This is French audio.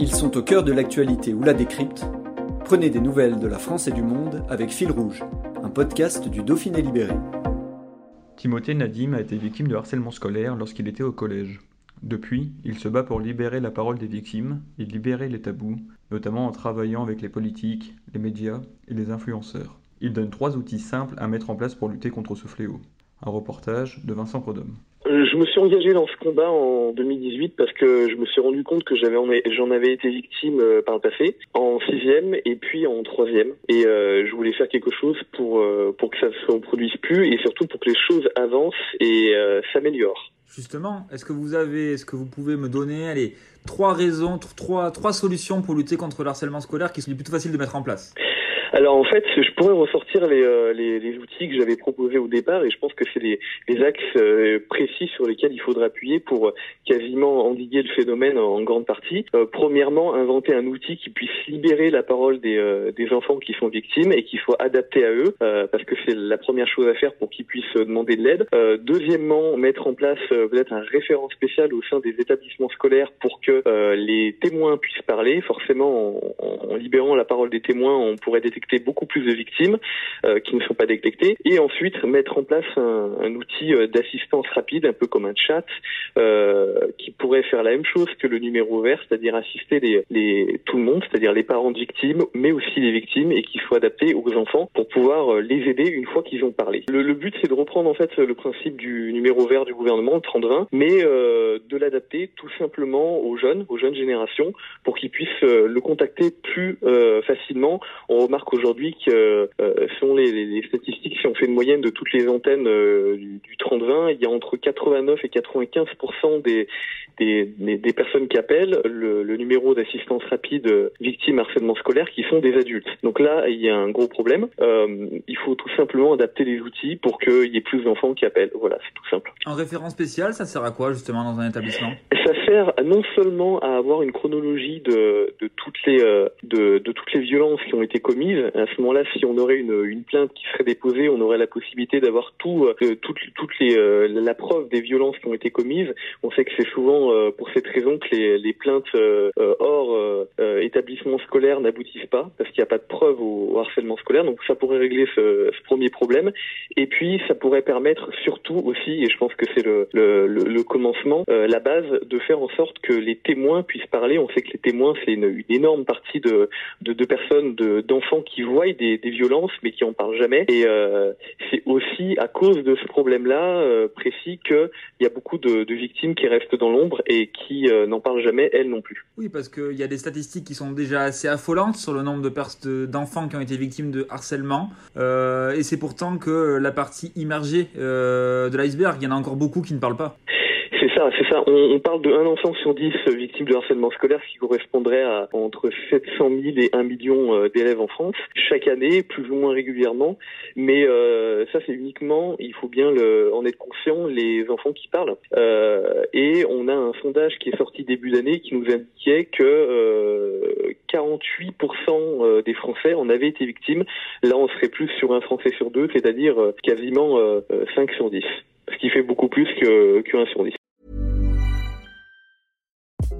Ils sont au cœur de l'actualité ou la décrypte. Prenez des nouvelles de la France et du monde avec Fil Rouge, un podcast du Dauphiné Libéré. Timothée Nadim a été victime de harcèlement scolaire lorsqu'il était au collège. Depuis, il se bat pour libérer la parole des victimes et libérer les tabous, notamment en travaillant avec les politiques, les médias et les influenceurs. Il donne trois outils simples à mettre en place pour lutter contre ce fléau. Un reportage de Vincent Prodhomme. Euh, Je me suis engagé dans ce combat en 2018 parce que je me suis rendu compte que j'avais j'en avais été victime euh, par le passé en sixième et puis en troisième et euh, je voulais faire quelque chose pour pour que ça se reproduise plus et surtout pour que les choses avancent et s'améliorent. Justement, est-ce que vous avez, est-ce que vous pouvez me donner, allez, trois raisons, tr- trois, trois solutions pour lutter contre le harcèlement scolaire qui sont les plutôt faciles de mettre en place? Alors en fait, je pourrais ressortir les, euh, les, les outils que j'avais proposés au départ et je pense que c'est les, axes euh, précis sur lesquels il faudra appuyer pour euh, quasiment endiguer le phénomène en, grande partie. Euh, premièrement, inventer un outil qui puisse libérer la parole des, euh, des enfants qui sont victimes et qui soit adapté à eux euh, parce que c'est la première chose à faire pour qu'ils puissent demander de l'aide. Deuxièmement, mettre en place peut-être un référent spécial au sein des établissements scolaires pour que les témoins puissent parler. Forcément, en, en- en libérant la parole des témoins, on pourrait détecter beaucoup plus de victimes euh, qui ne sont pas détectées. Et ensuite, mettre en place un, un outil euh, d'assistance rapide, un peu comme un chat, euh, qui pourrait faire la même chose que le numéro vert, c'est-à-dire assister les, les, tout le monde, c'est-à-dire les parents de victimes, mais aussi les victimes, et qui soit adapté aux enfants pour pouvoir les aider une fois qu'ils ont parlé. Le, le but, c'est de reprendre en fait le principe du numéro vert du gouvernement, le 30-20, mais euh, de l'adapter tout simplement aux jeunes, aux jeunes générations, pour qu'ils puissent euh, le contacter plus euh, facilement. On remarque aujourd'hui que euh, selon les, les- les statistiques, si on fait une moyenne de toutes les antennes euh, du, du 30-20, il y a entre 89 et 95% des, des, des, des personnes qui appellent le, le numéro d'assistance rapide victime harcèlement scolaire qui sont des adultes. Donc là, il y a un gros problème. Euh, il faut tout simplement adapter les outils pour qu'il y ait plus d'enfants qui appellent. Voilà, c'est tout simple. Un référent spécial, ça sert à quoi justement dans un établissement? Ça sert non seulement à avoir une chronologie de, de toutes les euh, de, de toutes les violences qui ont été commises. À ce moment-là, si on aurait une, une plainte qui serait déposée, on aurait la possibilité d'avoir tout euh, toutes toutes les euh, la preuve des violences qui ont été commises. On sait que c'est souvent euh, pour cette raison que les, les plaintes euh, euh, hors établissement scolaire n'aboutissent pas parce qu'il n'y a pas de preuve au, au harcèlement scolaire. Donc ça pourrait régler ce, ce premier problème. Et puis ça pourrait permettre surtout aussi, et je pense que c'est le, le, le, commencement, la base, de faire en sorte que les témoins puissent parler. On sait que les témoins, c'est une, une énorme partie de, de, de personnes, de- d'enfants qui voient des, des violences mais qui en parlent jamais. Et euh, c'est aussi à cause de ce problème-là euh, précis qu'il y a beaucoup de, de victimes qui restent dans l'ombre et qui euh, n'en parlent jamais, elles non plus. Oui, parce qu'il y a des statistiques qui sont déjà assez affolantes sur le nombre de d'enfants qui ont été victimes de harcèlement. Euh, et c'est pourtant que la partie immergée euh, de l'iceberg, il y en a encore beaucoup qui ne parlent pas. C'est ça, c'est ça. On, parle de un enfant sur dix victime de harcèlement scolaire, ce qui correspondrait à entre 700 000 et 1 million euh, d'élèves en France chaque année, plus ou moins régulièrement. Mais euh, ça, c'est uniquement, il faut bien en être conscient, les enfants qui parlent. Euh, et on a un sondage qui est sorti début d'année qui nous indiquait que euh, 48% euh, des Français en avaient été victimes. Là, on serait plus sur un Français sur deux, c'est-à-dire euh, quasiment euh, 5 sur 10. Ce qui fait beaucoup plus que, que 1 sur 10.